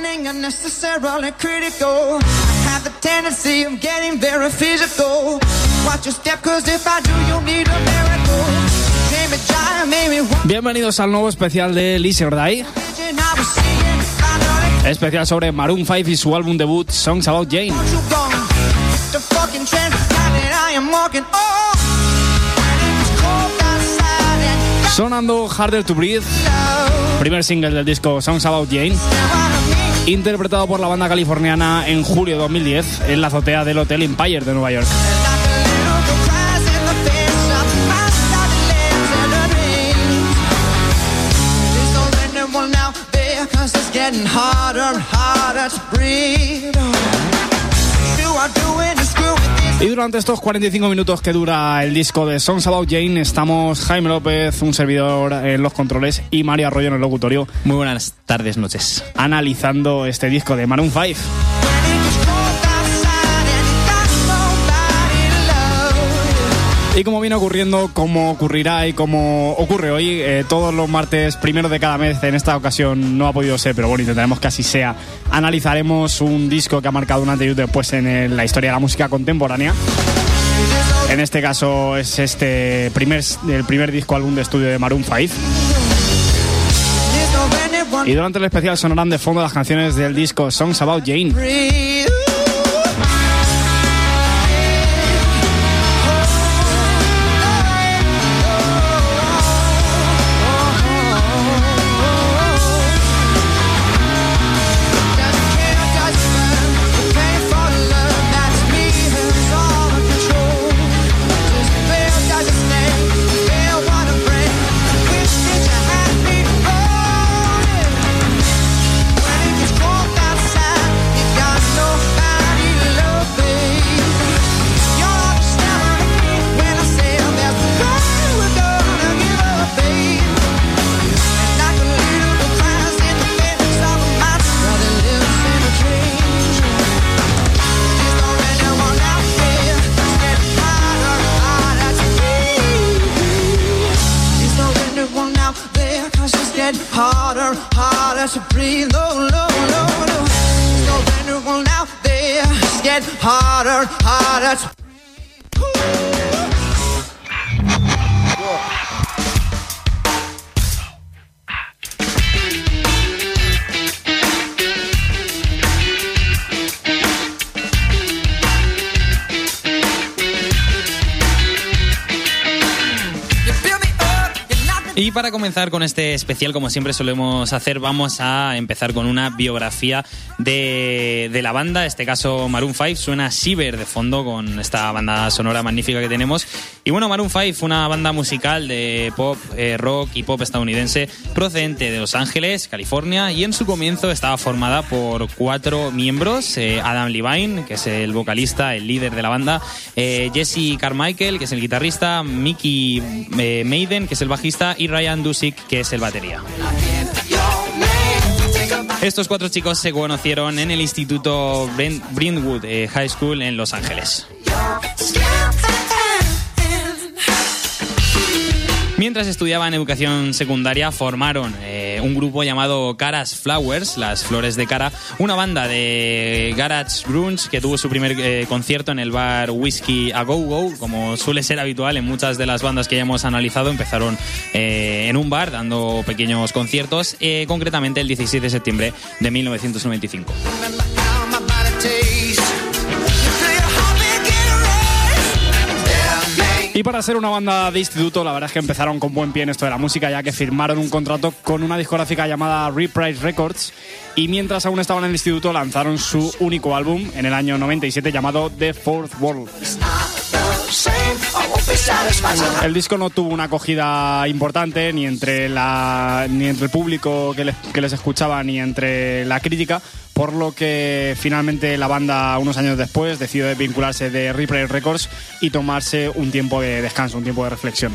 unnecessarily critical. I have the tendency of getting very physical. Watch your step, cause if I do, you'll need a miracle. Bienvenidos al nuevo especial de Lizzie finally Especial sobre Maroon 5 y su álbum debut Songs About Jane. Sonando Harder to Breathe, primer single del disco Songs About Jane, interpretado por la banda californiana en julio de 2010 en la azotea del Hotel Empire de Nueva York. Y durante estos 45 minutos que dura el disco de Songs About Jane, estamos Jaime López, un servidor en los controles, y María Arroyo en el locutorio, Muy buenas tardes, noches. analizando este disco de Maroon 5. Y como viene ocurriendo, como ocurrirá y como ocurre hoy, eh, todos los martes primero de cada mes, en esta ocasión no ha podido ser, pero bueno, intentaremos que así sea. Analizaremos un disco que ha marcado un antes y un después en la historia de la música contemporánea. En este caso es este primer, el primer disco álbum de estudio de Maroon 5. There's no anyone Y durante el especial sonarán de fondo las canciones del disco Songs About Jane. Harder to breathe? No, no, no, no. Is there anyone out there that's getting harder and harder Para comenzar con este especial, como siempre solemos hacer, vamos a empezar con una biografía de, de la banda. En este caso, Maroon 5. Suena Shiver de fondo con esta banda sonora magnífica que tenemos. Y bueno, Maroon 5 fue una banda musical de pop, eh, rock y pop estadounidense procedente de Los Ángeles, California. Y en su comienzo estaba formada por cuatro miembros: eh, Adam Levine, que es el vocalista, el líder de la banda, eh, Jesse Carmichael, que es el guitarrista, Mickey eh, Maiden, que es el bajista, y Ryan Dusick, que es el batería. Estos cuatro chicos se conocieron en el Instituto Brent- Brentwood eh, High School en Los Ángeles. Mientras estudiaban educación secundaria, formaron eh, un grupo llamado Caras Flowers, las flores de cara, una banda de garage grunge que tuvo su primer eh, concierto en el bar Whiskey a Go Go, como suele ser habitual en muchas de las bandas que ya hemos analizado, empezaron eh, en un bar dando pequeños conciertos, eh, concretamente el 16 de septiembre de 1995. Y para ser una banda de instituto, la verdad es que empezaron con buen pie en esto de la música, ya que firmaron un contrato con una discográfica llamada Reprise Records. Y mientras aún estaban en el instituto, lanzaron su único álbum en el año 97 llamado The Fourth World. El disco no tuvo una acogida importante ni entre, la, ni entre el público que les, que les escuchaba ni entre la crítica, por lo que finalmente la banda, unos años después, decidió desvincularse de Replay Records y tomarse un tiempo de descanso, un tiempo de reflexión.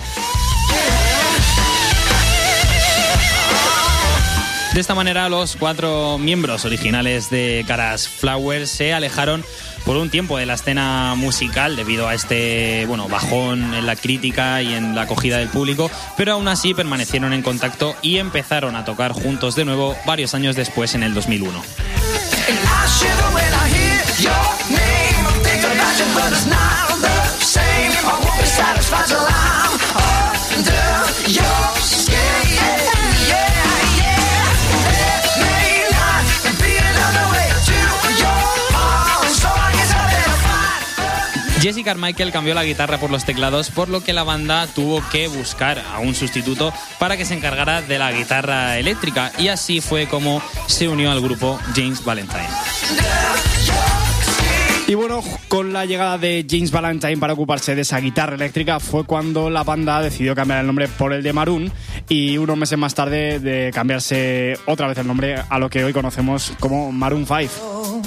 De esta manera, los cuatro miembros originales de Caras Flowers se alejaron por un tiempo de la escena musical debido a este bueno bajón en la crítica y en la acogida del público, pero aún así permanecieron en contacto y empezaron a tocar juntos de nuevo varios años después en el 2001. Carmichael cambió la guitarra por los teclados, por lo que la banda tuvo que buscar a un sustituto para que se encargara de la guitarra eléctrica y así fue como se unió al grupo James Valentine. Y bueno, con la llegada de James Valentine para ocuparse de esa guitarra eléctrica fue cuando la banda decidió cambiar el nombre por el de Maroon y unos meses más tarde de cambiarse otra vez el nombre a lo que hoy conocemos como Maroon 5.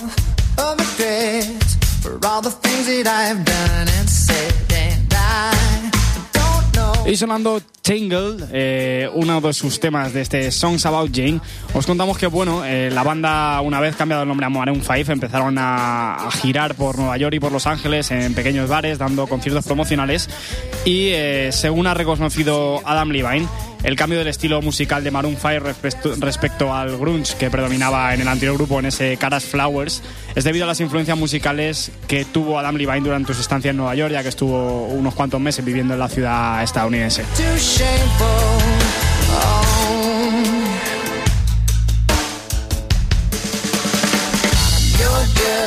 Y sonando Tangle, eh, uno de sus temas de este Songs About Jane, os contamos que bueno, eh, la banda una vez cambiado el nombre a Maroon 5 empezaron a, a girar por Nueva York y por Los Ángeles en pequeños bares dando conciertos promocionales. Y eh, según ha reconocido Adam Levine, el cambio del estilo musical de Maroon 5 respecto, respecto al grunge que predominaba en el anterior grupo, en ese Caras Flowers, es debido a las influencias musicales que tuvo Adam Levine durante su estancia en Nueva York, ya que estuvo unos cuantos meses viviendo en la ciudad estadounidense.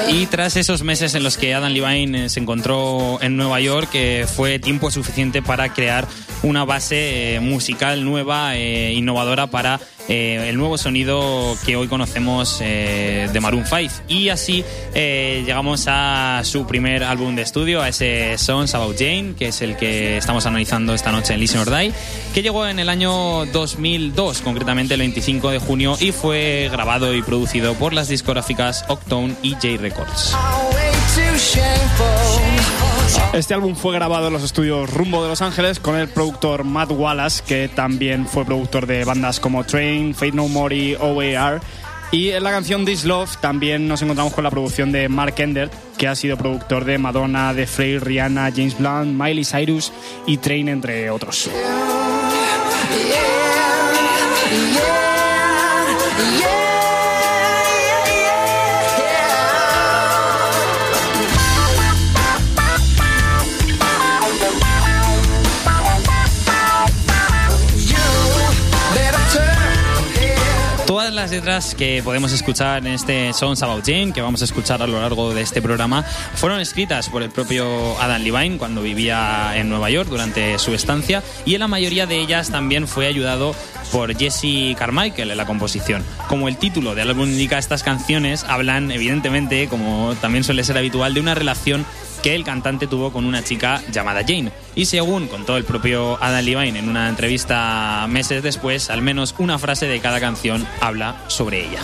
Y tras esos meses en los que Adam Levine eh, se encontró en Nueva York, eh, fue tiempo suficiente para crear una base eh, musical nueva, eh, innovadora para eh, el nuevo sonido que hoy conocemos eh, de Maroon 5. Y así eh, llegamos a su primer álbum de estudio, a ese Songs About Jane, que es el que estamos analizando esta noche en Listen or Die, que llegó en el año 2002, concretamente el 25 de junio, y fue grabado y producido por las discográficas Octone y J Records. Este álbum fue grabado en los estudios Rumbo de Los Ángeles con el productor Matt Wallace, que también fue productor de bandas como Train, Fate No More y OAR. Y en la canción This Love también nos encontramos con la producción de Mark Ender, que ha sido productor de Madonna, The Frey, Rihanna, James Blunt, Miley Cyrus y Train, entre otros. Las letras que podemos escuchar en este Songs About Jane, que vamos a escuchar a lo largo de este programa, fueron escritas por el propio Adam Levine cuando vivía en Nueva York durante su estancia y en la mayoría de ellas también fue ayudado por Jesse Carmichael en la composición. Como el título del álbum indica, estas canciones hablan evidentemente, como también suele ser habitual, de una relación que el cantante tuvo con una chica llamada Jane. Y según contó el propio Adam Levine en una entrevista meses después, al menos una frase de cada canción habla sobre ella.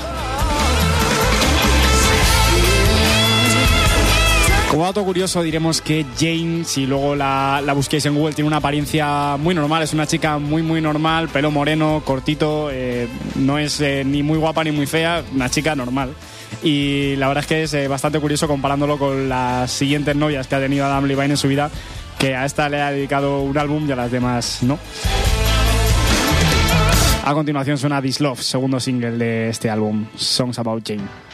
Como dato curioso diremos que Jane, si luego la, la busquéis en Google, tiene una apariencia muy normal, es una chica muy muy normal, pelo moreno, cortito, eh, no es eh, ni muy guapa ni muy fea, una chica normal. Y la verdad es que es eh, bastante curioso comparándolo con las siguientes novias que ha tenido Adam Levine en su vida, que a esta le ha dedicado un álbum y a las demás no. A continuación suena This Love, segundo single de este álbum, Songs About Jane.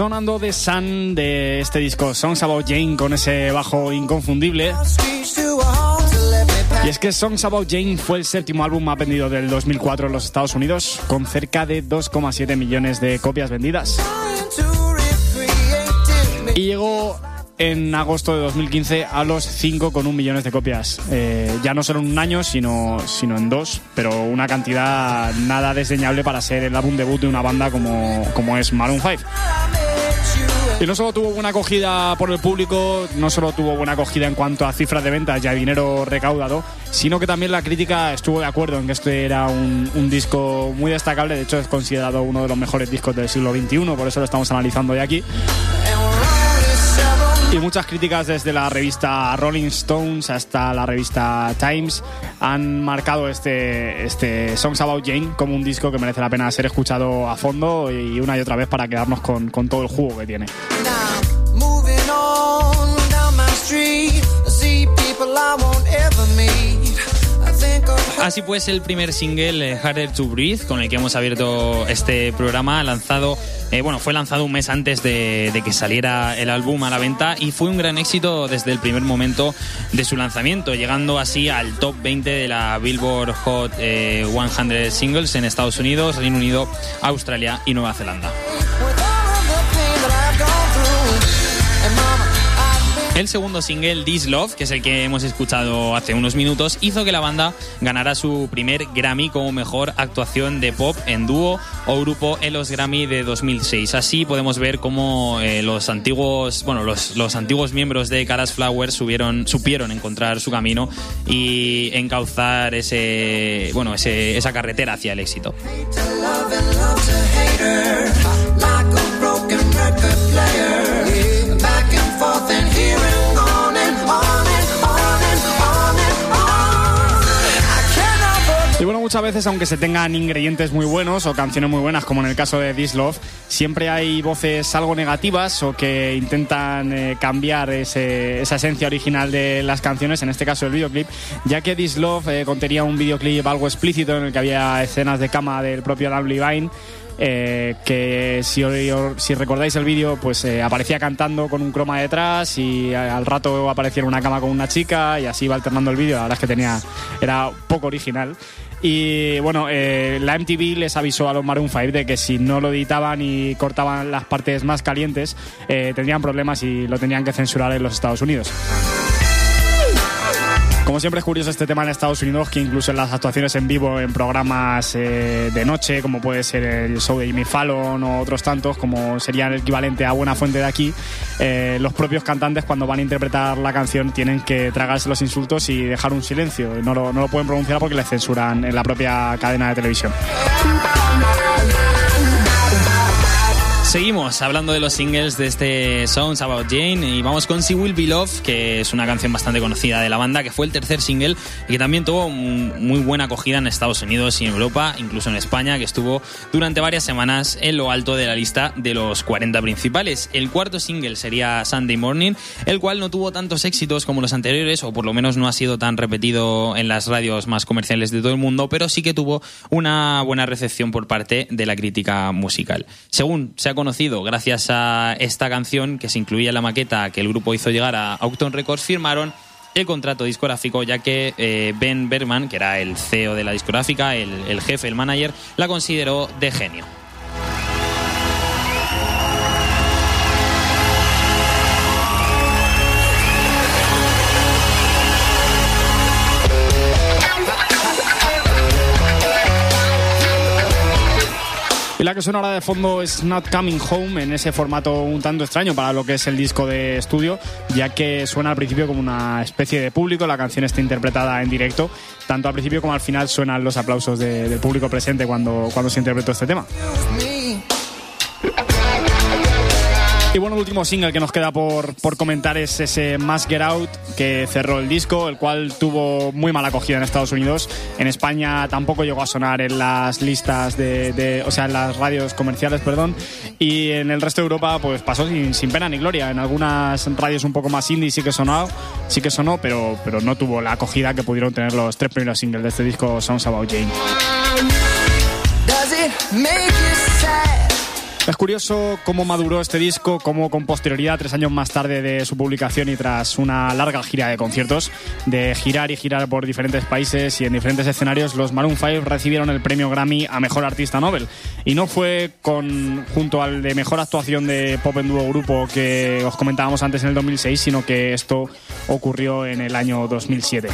Sonando de Sun de este disco Songs About Jane con ese bajo inconfundible. Y es que Songs About Jane fue el séptimo álbum más vendido del 2004 en los Estados Unidos, con cerca de 2,7 millones de copias vendidas. Y llegó en agosto de 2015 a los 5,1 millones de copias. Eh, ya no solo en un año, sino, sino en dos, pero una cantidad nada desdeñable para ser el álbum debut de una banda como, como es Maroon 5. Y no solo tuvo buena acogida por el público, no solo tuvo buena acogida en cuanto a cifras de ventas y a dinero recaudado, sino que también la crítica estuvo de acuerdo en que este era un, un disco muy destacable, de hecho es considerado uno de los mejores discos del siglo XXI, por eso lo estamos analizando hoy aquí. Y muchas críticas desde la revista Rolling Stones hasta la revista Times han marcado este, este Songs About Jane como un disco que merece la pena ser escuchado a fondo y una y otra vez para quedarnos con, con todo el jugo que tiene. Así pues, el primer single, eh, Harder to Breathe, con el que hemos abierto este programa, lanzado, eh, bueno, fue lanzado un mes antes de, que saliera el álbum a la venta y fue un gran éxito desde el primer momento de su lanzamiento, llegando así al top 20 de la Billboard Hot eh, 100 Singles en Estados Unidos, Reino Unido, Australia y Nueva Zelanda. El segundo single, This Love, que es el que hemos escuchado hace unos minutos, hizo que la banda ganara su primer Grammy como mejor actuación de pop en dúo o grupo en los Grammy de 2006. Así podemos ver cómo eh, los antiguos, bueno, los, los antiguos miembros de Caras Flowers supieron encontrar su camino y encauzar ese, bueno, ese, esa carretera hacia el éxito. Y bueno, muchas veces, aunque se tengan ingredientes muy buenos o canciones muy buenas, como en el caso de This Love, siempre hay voces algo negativas o que intentan eh, cambiar ese- esa esencia original de las canciones, en este caso el videoclip, ya que This Love eh, contenía un videoclip algo explícito en el que había escenas de cama del propio Adam Levine. eh, que si, si recordáis el vídeo, pues eh, aparecía cantando con un croma detrás y al rato aparecía en una cama con una chica y así iba alternando el vídeo. La verdad es que tenía era poco original. Y bueno, eh, la MTV les avisó a los Maroon 5 de que si no lo editaban y cortaban las partes más calientes, eh, tendrían problemas y lo tenían que censurar en los Estados Unidos. Como siempre es curioso este tema en Estados Unidos, que incluso en las actuaciones en vivo en programas eh, de noche, como puede ser el show de Jimmy Fallon o otros tantos, como sería el equivalente a Buena Fuente de aquí, eh, los propios cantantes cuando van a interpretar la canción tienen que tragarse los insultos y dejar un silencio. No lo, no lo pueden pronunciar porque les censuran en la propia cadena de televisión. Seguimos hablando de los singles de este Songs About Jane y vamos con She Will Be Love, que es una canción bastante conocida de la banda, que fue el tercer single y que también tuvo muy buena acogida en Estados Unidos y en Europa, incluso en España, que estuvo durante varias semanas en lo alto de la lista de los 40 principales. El cuarto single sería Sunday Morning, el cual no tuvo tantos éxitos como los anteriores, o por lo menos no ha sido tan repetido en las radios más comerciales de todo el mundo, pero sí que tuvo una buena recepción por parte de la crítica musical. Según se ha conocido, gracias a esta canción que se incluía en la maqueta que el grupo hizo llegar a Aucton Records, firmaron el contrato discográfico, ya que eh, Ben Berman, que era el CEO de la discográfica, el jefe, el manager, la consideró de genio. La que suena ahora de fondo es Not Coming Home en ese formato un tanto extraño para lo que es el disco de estudio, ya que suena al principio como una especie de público, la canción está interpretada en directo, tanto al principio como al final suenan los aplausos de- del público presente cuando, cuando se interpretó este tema. Último single que nos queda por, por comentar es ese Must Get Out que cerró el disco, el cual tuvo muy mala acogida en Estados Unidos. En España tampoco llegó a sonar en las listas de, de- o sea, en las radios comerciales, perdón. Y en el resto de Europa, pues pasó sin, sin pena ni gloria. En algunas radios un poco más indie sí que sonó, sí que sonó, pero, pero no tuvo la acogida que pudieron tener los tres primeros singles de este disco, Songs About Jane. Does it make you sad? Es curioso cómo maduró este disco, cómo con posterioridad, tres años más tarde de su publicación y tras una larga gira de conciertos, de girar y girar por diferentes países y en diferentes escenarios, los Maroon 5 recibieron el premio Grammy a Mejor Artista Nobel. Y no fue con, junto al de Mejor Actuación de Pop en Dúo Grupo que os comentábamos antes en el 2006, sino que esto ocurrió en el año 2007.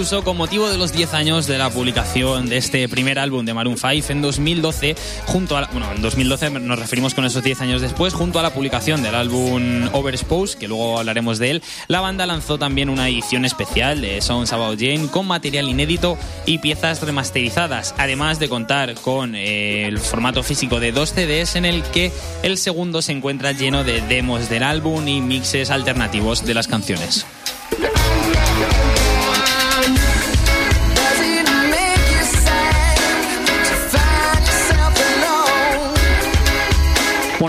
Incluso con motivo de los 10 años de la publicación de este primer álbum de Maroon 5 en 2012, junto a la- bueno, en 2012 nos referimos con esos 10 años después, junto a la publicación del álbum Overexposed, que luego hablaremos de él, la banda lanzó también una edición especial de Songs About Jane con material inédito y piezas remasterizadas, además de contar con eh, el formato físico de dos CDs en el que el segundo se encuentra lleno de demos del álbum y mixes alternativos de las canciones.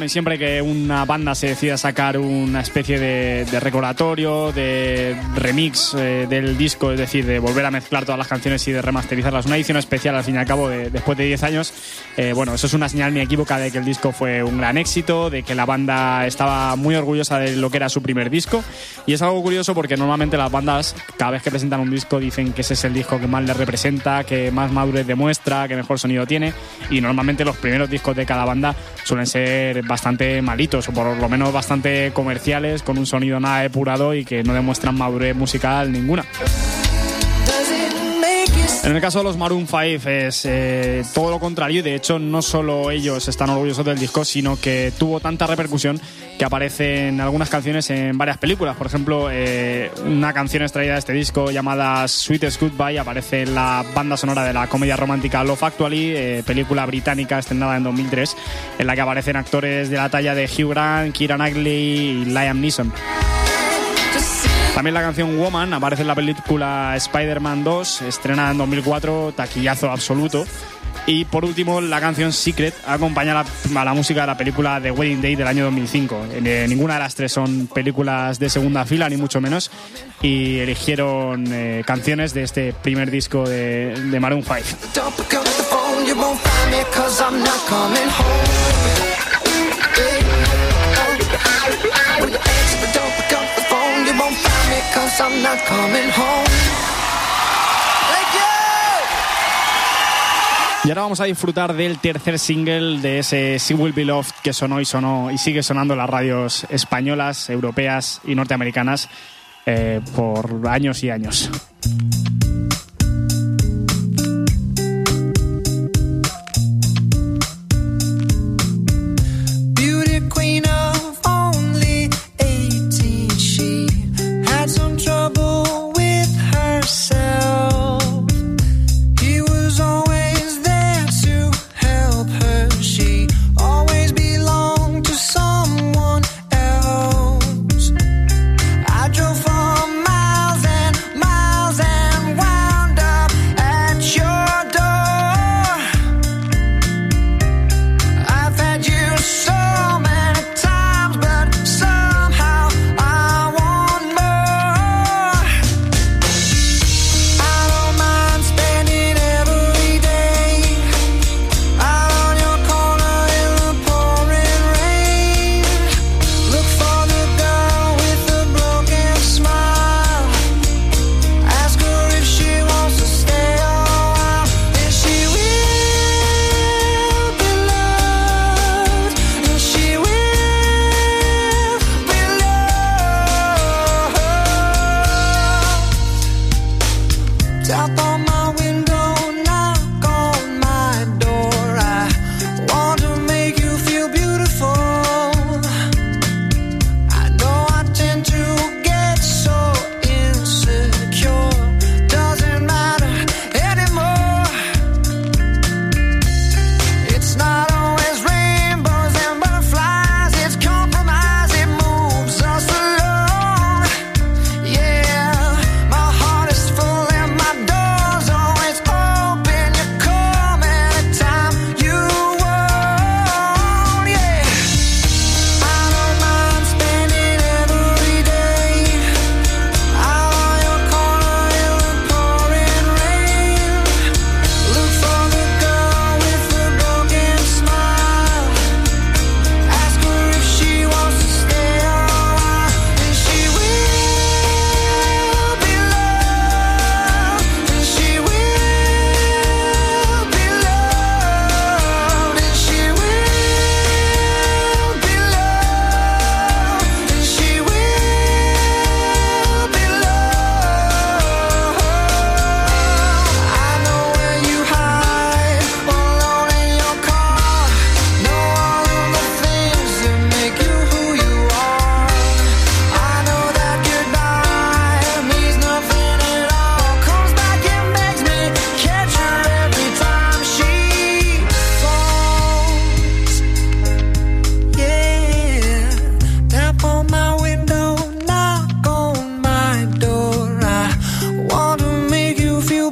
Y siempre que una banda se decida sacar una especie de, recordatorio, de remix eh, del disco, es decir, de volver a mezclar todas las canciones y de remasterizarlas, una edición especial al fin y al cabo de- después de 10 años, eh, bueno, eso es una señal inequívoca de que el disco fue un gran éxito, de que la banda estaba muy orgullosa de lo que era su primer disco. Y es algo curioso porque normalmente las bandas, cada vez que presentan un disco, dicen que ese es el disco que más les representa, que más madurez demuestra, que mejor sonido tiene. Y normalmente los primeros discos de cada banda suelen ser bastante malitos, o por lo menos bastante comerciales, con un sonido nada depurado y que no demuestran madurez musical ninguna. En el caso de los Maroon 5 es eh, todo lo contrario y de hecho no solo ellos están orgullosos del disco, sino que tuvo tanta repercusión que aparecen algunas canciones en varias películas. Por ejemplo, eh, una canción extraída de este disco llamada Sweetest Goodbye aparece en la banda sonora de la comedia romántica Love Actually, eh, película británica estrenada en 2003, en la que aparecen actores de la talla de Hugh Grant, Keira Knightley y Liam Neeson. También la canción Woman aparece en la película Spider-Man 2, estrenada en 2004, taquillazo absoluto. Y por último, la canción Secret acompaña a la, a la música de la película The Wedding Day del año 2005. Eh, ninguna de las tres son películas de segunda fila, ni mucho menos. Y eligieron eh, canciones de este primer disco de, de Maroon 5. Won't find me cause I'm not coming home. Y ahora vamos a disfrutar del tercer single de ese She Will Be Loved que sonó y sonó y sigue sonando en las radios españolas, europeas y norteamericanas eh, por años y años.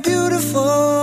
beautiful.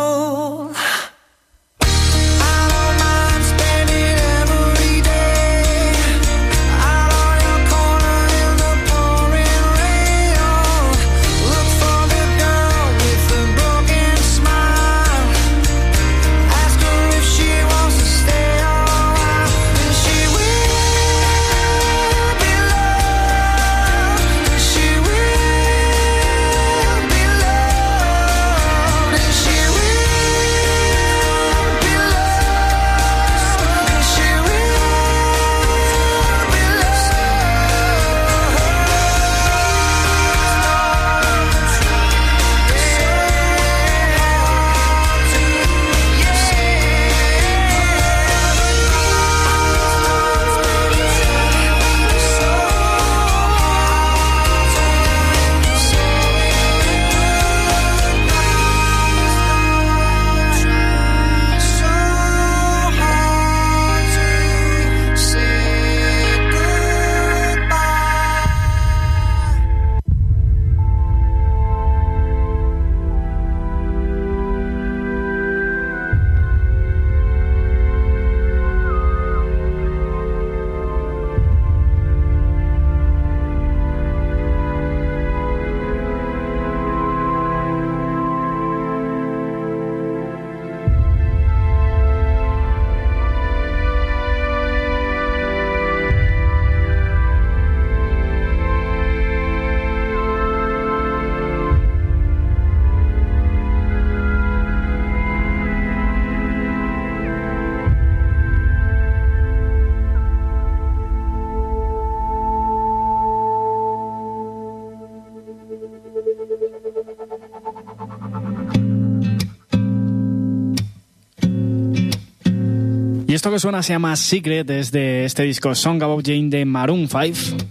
Esto que suena se llama Secret, es de este disco Song About Jane de Maroon 5.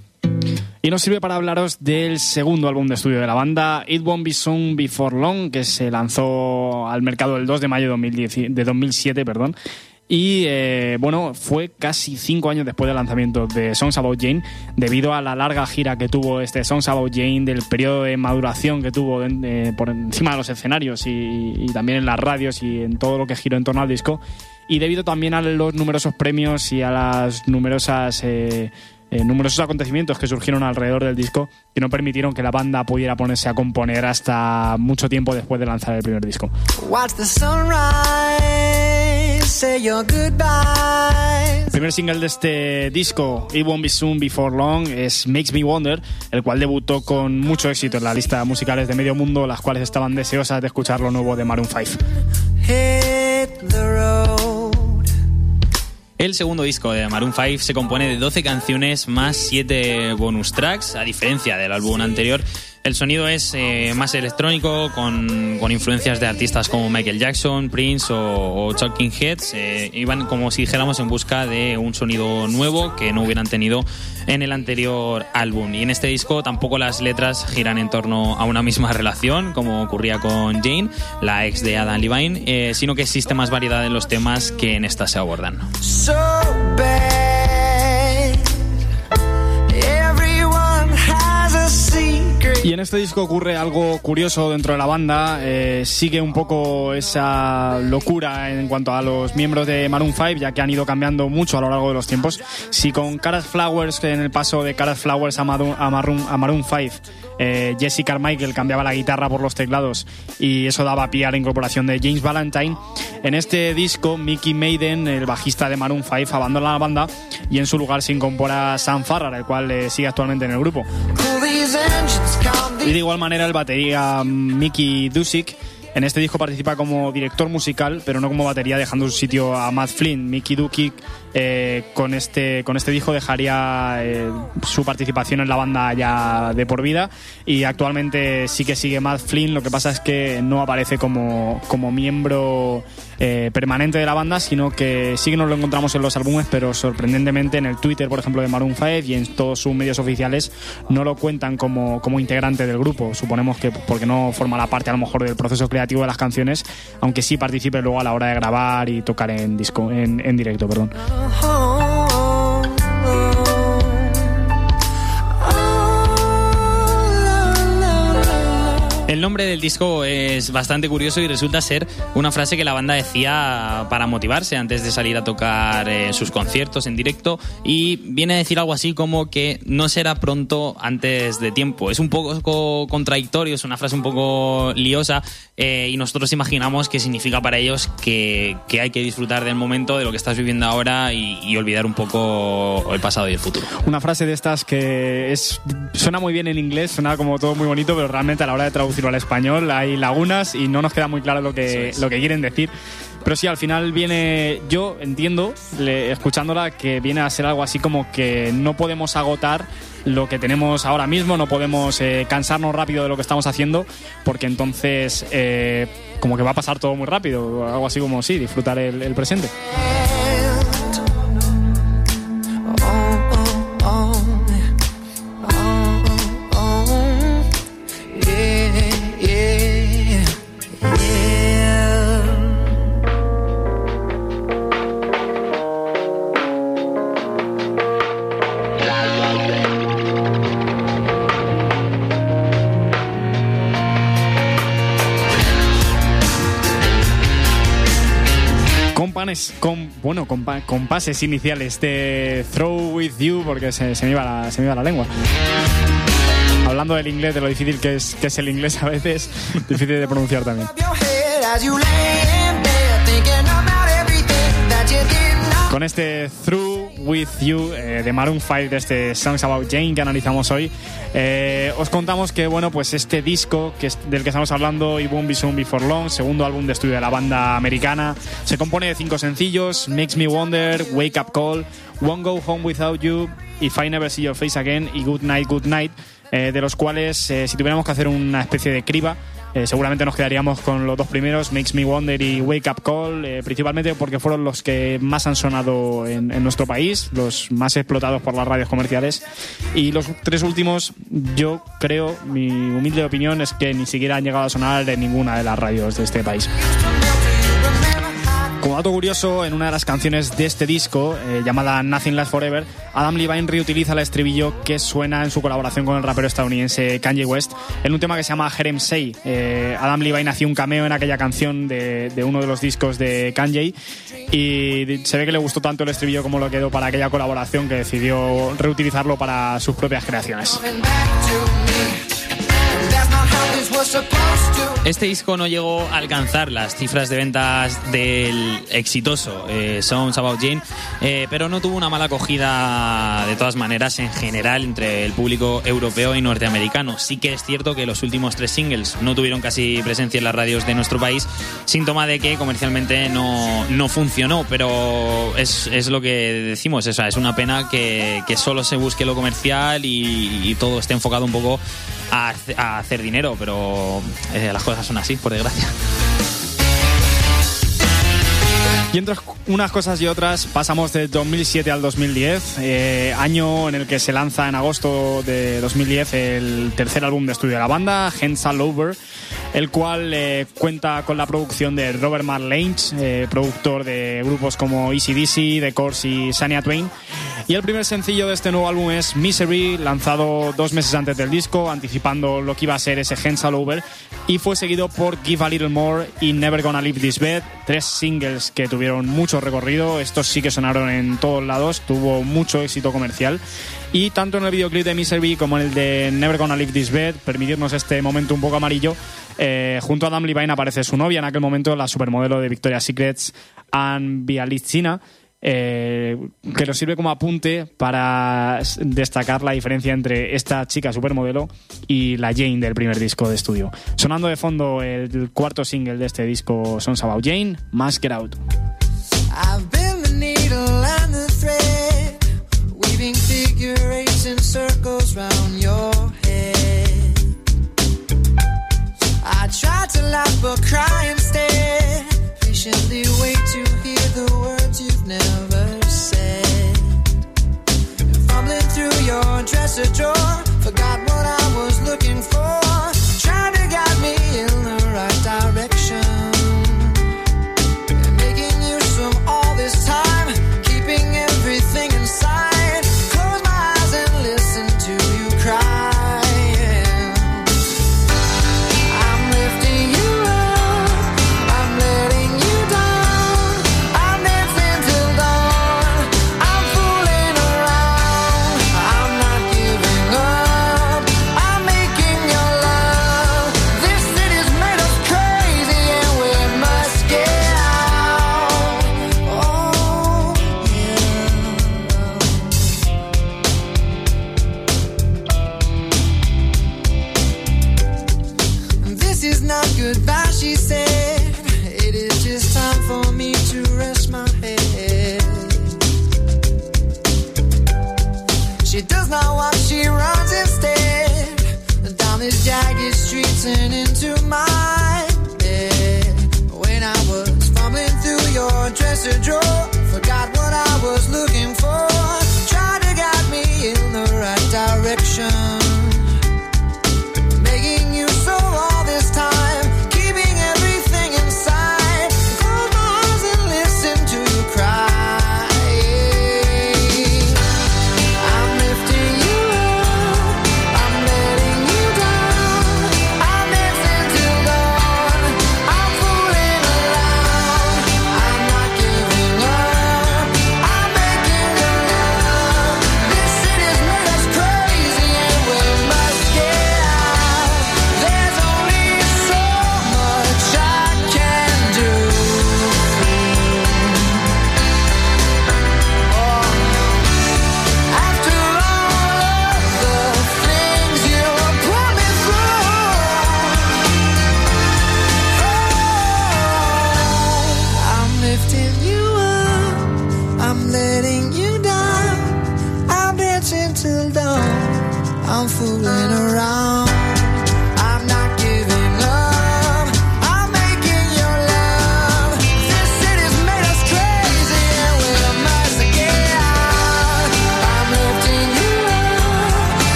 Y nos sirve para hablaros del segundo álbum de estudio de la banda, It Won't Be Soon Before Long, que se lanzó al mercado el 2 de mayo de, 2010 de 2007. Perdón. Y eh, bueno, fue casi cinco años después del lanzamiento de Songs About Jane, debido a la larga gira que tuvo este Songs About Jane, del periodo de maduración que tuvo eh, por encima de los escenarios y también en las radios y en todo lo que giró en torno al disco. Y debido también a los numerosos premios y a las numerosas eh, eh, numerosos acontecimientos que surgieron alrededor del disco que no permitieron que la banda pudiera ponerse a componer hasta mucho tiempo después de lanzar el primer disco. Sunrise, say your. El primer single de este disco, It Won't Be Soon Before Long, es Makes Me Wonder, el cual debutó con mucho éxito en la lista de musicales de medio mundo, las cuales estaban deseosas de escuchar lo nuevo de Maroon 5. Hit El segundo disco de Maroon 5 se compone de 12 canciones más 7 bonus tracks, a diferencia del álbum anterior. El sonido es eh, más electrónico, con, con influencias de artistas como Michael Jackson, Prince o, o Talking Heads. Eh, iban como si dijéramos en busca de un sonido nuevo que no hubieran tenido en el anterior álbum. Y en este disco tampoco las letras giran en torno a una misma relación, como ocurría con Jane, la ex de Adam Levine, eh, sino que existe más variedad en los temas que en esta se abordan. So bad. Y en este disco ocurre algo curioso dentro de la banda. eh, sigue un poco esa locura en cuanto a los miembros de Maroon 5, ya que han ido cambiando mucho a lo largo de los tiempos. Si con Caras Flowers, en el paso de Caras Flowers a Maroon, a Maroon, a Maroon 5, eh, Jesse Carmichael cambiaba la guitarra por los teclados y eso daba pie a la incorporación de James Valentine. En este disco, Mickey Maiden, el bajista de Maroon 5, abandona la banda y en su lugar se incorpora Sam Farrar, el cual eh, sigue actualmente en el grupo. Y de igual manera el batería mm, Mickey Dusik en este disco participa como director musical, pero no como batería, dejando su sitio a Matt Flynn. Mickey Dusik eh, con, este, con este disco dejaría eh, su participación en la banda ya de por vida y actualmente sí que sigue Matt Flynn, lo que pasa es que no aparece como, como miembro eh, permanente de la banda, sino que sí que nos lo encontramos en los álbumes, pero sorprendentemente en el Twitter, por ejemplo, de Maroon 5 y en todos sus medios oficiales no lo cuentan como, como integrante del grupo. Suponemos que porque no forma la parte a lo mejor del proceso creativo de las canciones, aunque sí participe luego a la hora de grabar y tocar en disco, en, en directo, perdón. El nombre del disco es bastante curioso y resulta ser una frase que la banda decía para motivarse antes de salir a tocar eh, sus conciertos en directo y viene a decir algo así como que no será pronto antes de tiempo. Es un poco contradictorio, es una frase un poco liosa eh, y nosotros imaginamos que significa para ellos que, que hay que disfrutar del momento, de lo que estás viviendo ahora y, y olvidar un poco el pasado y el futuro. Una frase de estas que es suena muy bien en inglés, suena como todo muy bonito, pero realmente a la hora de traducirlo al español hay lagunas y no nos queda muy claro lo que, es. lo que quieren decir. Pero sí, al final viene, yo entiendo, le- escuchándola, que viene a ser algo así como que no podemos agotar lo que tenemos ahora mismo, no podemos eh, cansarnos rápido de lo que estamos haciendo, porque entonces eh, como que va a pasar todo muy rápido, algo así como sí, disfrutar el, el presente. Con, bueno, compa- compases iniciales de Throw With You, porque se, me iba la, se me iba la lengua. Hablando del inglés, de lo difícil que es, que es el inglés a veces, difícil de pronunciar también. Con este Through With You eh, de Maroon 5 de este Songs About Jane que analizamos hoy, eh, os contamos que bueno pues este disco que es, del que estamos hablando, Won't Be Soon Before Long, segundo álbum de estudio de la banda americana, se compone de cinco sencillos, Makes Me Wonder, Wake Up Call, Won't Go Home Without You, If I Never See Your Face Again y Good Night, Good Night, eh, de los cuales eh, si tuviéramos que hacer una especie de criba, Eh, seguramente nos quedaríamos con los dos primeros, Makes Me Wonder y Wake Up Call, eh, principalmente porque fueron los que más han sonado en, en nuestro país, los más explotados por las radios comerciales. Y los tres últimos, yo creo, mi humilde opinión es que ni siquiera han llegado a sonar en ninguna de las radios de este país. Como dato curioso, en una de las canciones de este disco, eh, llamada Nothing Lasts Forever, Adam Levine reutiliza el estribillo que suena en su colaboración con el rapero estadounidense Kanye West en un tema que se llama Jerem Say. Eh, Adam Levine hacía un cameo en aquella canción de, de uno de los discos de Kanye y se ve que le gustó tanto el estribillo como lo quedó para aquella colaboración que decidió reutilizarlo para sus propias creaciones. Este disco no llegó a alcanzar las cifras de ventas del exitoso eh, Songs About Jane, eh, pero no tuvo una mala acogida de todas maneras en general entre el público europeo y norteamericano. Sí que es cierto que los últimos tres singles no tuvieron casi presencia en las radios de nuestro país, síntoma de que comercialmente no, no funcionó, pero es, es lo que decimos, esa es una pena que, que solo se busque lo comercial y, y todo esté enfocado un poco a, a hacer dinero, pero eh, las cosas son así, por desgracia. Y entre unas cosas y otras pasamos de 2007 al 2010, eh, año en el que se lanza en agosto de 2010 el tercer álbum de estudio de la banda, Hands All Over, el cual eh, cuenta con la producción de Robert eh, productor de grupos como ECDC, The Course y Shania Twain. Y el primer sencillo de este nuevo álbum es Misery, lanzado dos meses antes del disco, anticipando lo que iba a ser ese Hands All Over, y fue seguido por Give a Little More y Never Gonna Leave This Bed, tres singles que tuvieron mucho recorrido, estos sí que sonaron en todos lados, tuvo mucho éxito comercial. Y tanto en el videoclip de Misery como en el de Never Gonna Leave This Bed, permitirnos este momento un poco amarillo, eh, junto a Adam Levine aparece su novia en aquel momento, la supermodelo de Victoria's Secrets, Anne Bialicina, eh, que nos sirve como apunte para destacar la diferencia entre esta chica supermodelo y la Jane del primer disco de estudio. Sonando de fondo el cuarto single de este disco, Songs About Jane, Mask It Out. I've been the needle and the thread, weaving and circles round your head. I tried to laugh but cry instead. Patiently wait to never said. Fumbling through your dresser drawer,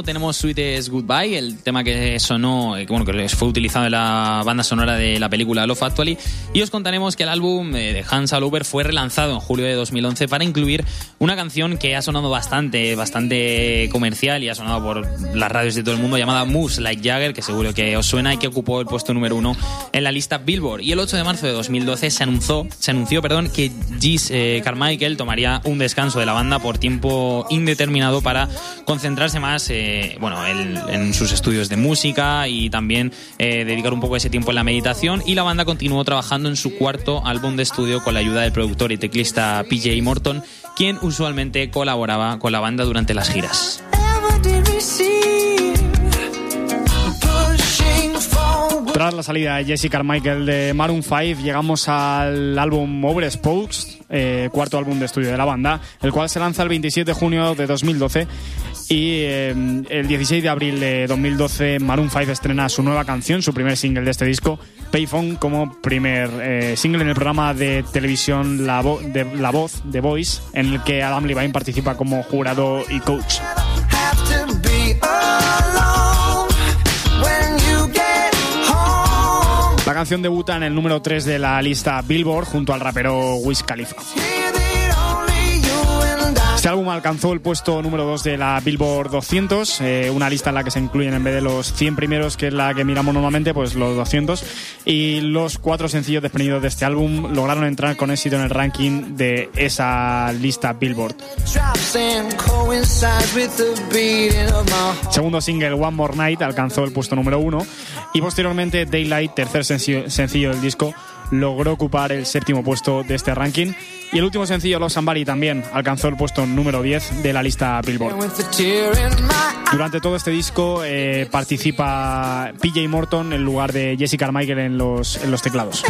fondo tenemos Sweetest Goodbye, el tema que sonó, eh, que, bueno, que fue utilizado en la banda sonora de la película Love Actually. Y os contaremos que el álbum eh, de Hans Aluber fue relanzado en julio de 2011 para incluir una canción que ha sonado bastante, bastante comercial y ha sonado por las radios de todo el mundo, llamada Moose Like Jagger, que seguro que os suena y que ocupó el puesto número uno en la lista Billboard. Y el 8 de marzo de 2012 se anunció, se anunció perdón, que Gis eh, Carmichael tomaría un descanso de la banda por tiempo indeterminado para concentrarse más eh, bueno, en, sus estudios de música y también eh, dedicar un poco ese tiempo en la meditación. Y la banda continuó trabajando en su cuarto álbum de estudio con la ayuda del productor y teclista PJ Morton, quien usualmente colaboraba con la banda durante las giras. Tras la salida de Jesse Carmichael de Maroon 5, llegamos al álbum Over Spokes, eh, cuarto álbum de estudio de la banda, el cual se lanza el 27 de junio de 2012. Y eh, el 16 de abril de 2012, Maroon 5 estrena su nueva canción, su primer single de este disco, Payphone, como primer eh, single en el programa de televisión La, Vo- de, Voz, The Voice, en el que Adam Levine participa como jurado y coach. La canción debuta en el número 3 de la lista Billboard junto al rapero Wiz Khalifa. Este álbum alcanzó el puesto número 2 de la Billboard 200, eh, una lista en la que se incluyen en vez de los 100 primeros, que es la que miramos normalmente, pues los 200. Y los cuatro sencillos desprendidos de este álbum lograron entrar con éxito en el ranking de esa lista Billboard. Segundo single, One More Night, alcanzó el puesto número 1. Y posteriormente, Daylight, tercer sencillo, sencillo del disco, logró ocupar el séptimo puesto de este ranking. Y el último sencillo, Los Somebody, también alcanzó el puesto número 10 de la lista Billboard. Durante todo este disco eh, participa PJ Morton en lugar de Jesse Carmichael en los, en los teclados.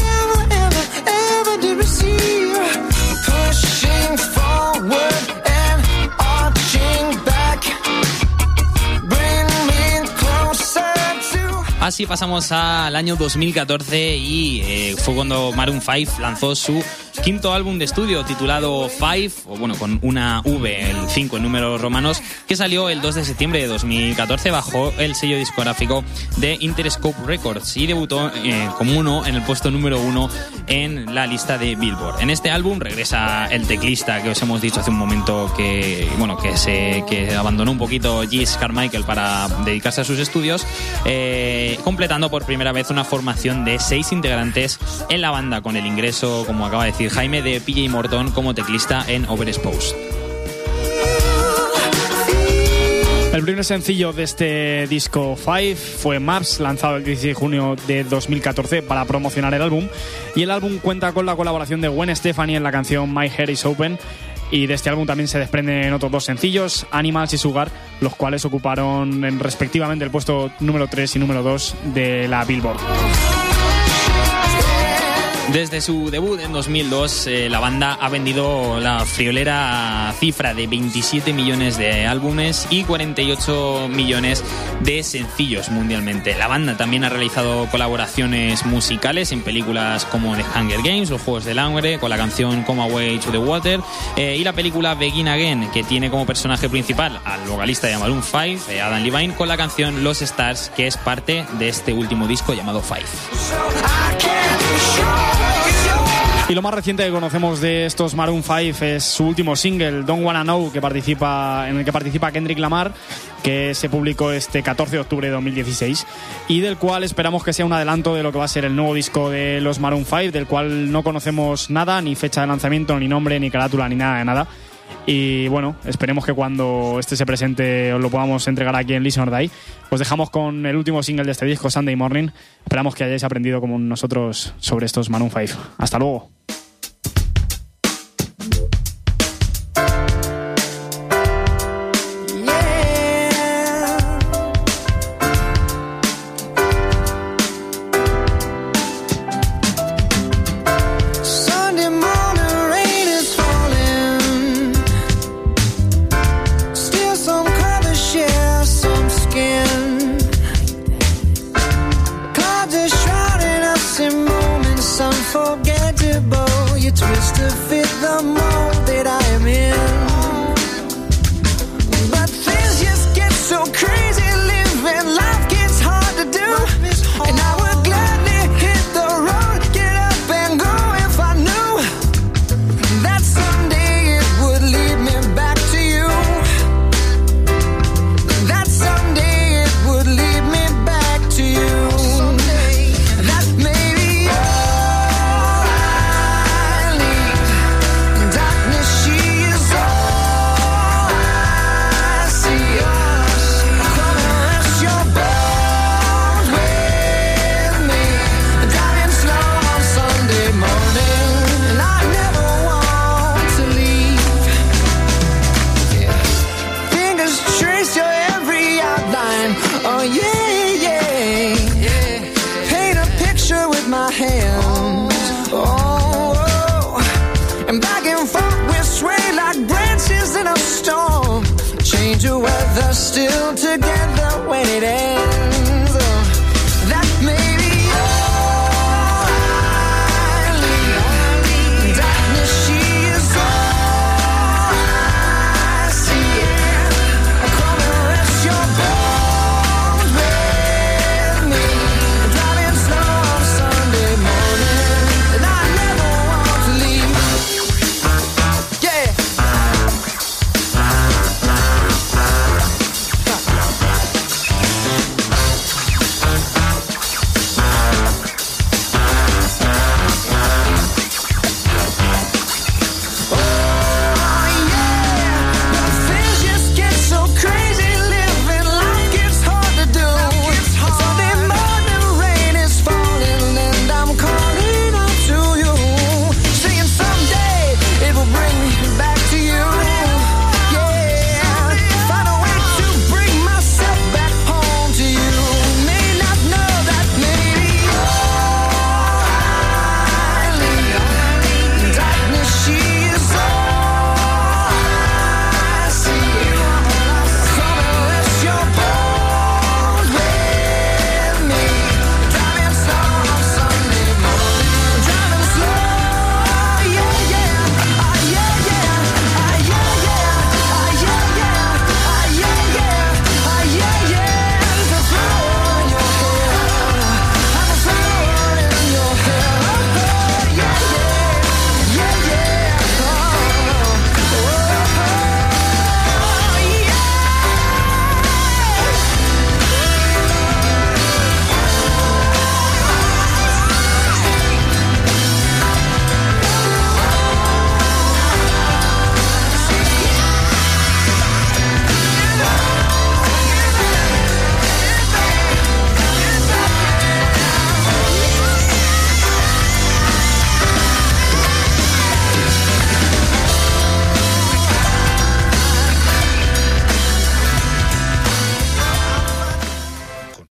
Así pasamos al año 2014 y eh, fue cuando Maroon 5 lanzó su quinto álbum de estudio titulado Five, o bueno, con una V, el 5 en números romanos, que salió el 2 de septiembre de 2014 bajo el sello discográfico de Interscope Records y debutó eh, como uno en el puesto número uno en la lista de Billboard. En este álbum regresa el teclista que os hemos dicho hace un momento que, bueno, que, se, que abandonó un poquito Gis Carmichael para dedicarse a sus estudios, eh, completando por primera vez una formación de seis integrantes en la banda con el ingreso, como acaba de decir Jaime, de PJ Morton como teclista en Overexposed. El primer sencillo de este disco 5 fue Maps, lanzado el 16 de junio de 2014 para promocionar el álbum. Y el álbum cuenta con la colaboración de Gwen Stefani en la canción My Hair is Open. Y de este álbum también se desprenden otros dos sencillos, Animals y Sugar, los cuales ocuparon en, respectivamente el puesto número 3 y número 2 de la Billboard. Desde su debut en 2002, eh, la banda ha vendido la friolera cifra de 27 millones de álbumes y 48 millones de sencillos mundialmente. La banda también ha realizado colaboraciones musicales en películas como The Hunger Games, Los Juegos del Hambre, con la canción Come Away to the Water, eh, y la película Begin Again, que tiene como personaje principal al vocalista de Maroon 5, eh, Adam Levine, con la canción Los Stars, que es parte de este último disco llamado Five. Y lo más reciente que conocemos de estos Maroon 5 es su último single, Don't Wanna Know, que participa, en el que participa Kendrick Lamar, que se publicó este 14 de octubre de 2016, y del cual esperamos que sea un adelanto de lo que va a ser el nuevo disco de los Maroon 5, del cual no conocemos nada, ni fecha de lanzamiento, ni nombre, ni carátula, ni nada de nada. Y bueno, esperemos que cuando este se presente os lo podamos entregar aquí en Listen or Die. Os dejamos con el último single de este disco, Sunday Morning. Esperamos que hayáis aprendido como nosotros sobre estos Maroon 5. Hasta luego.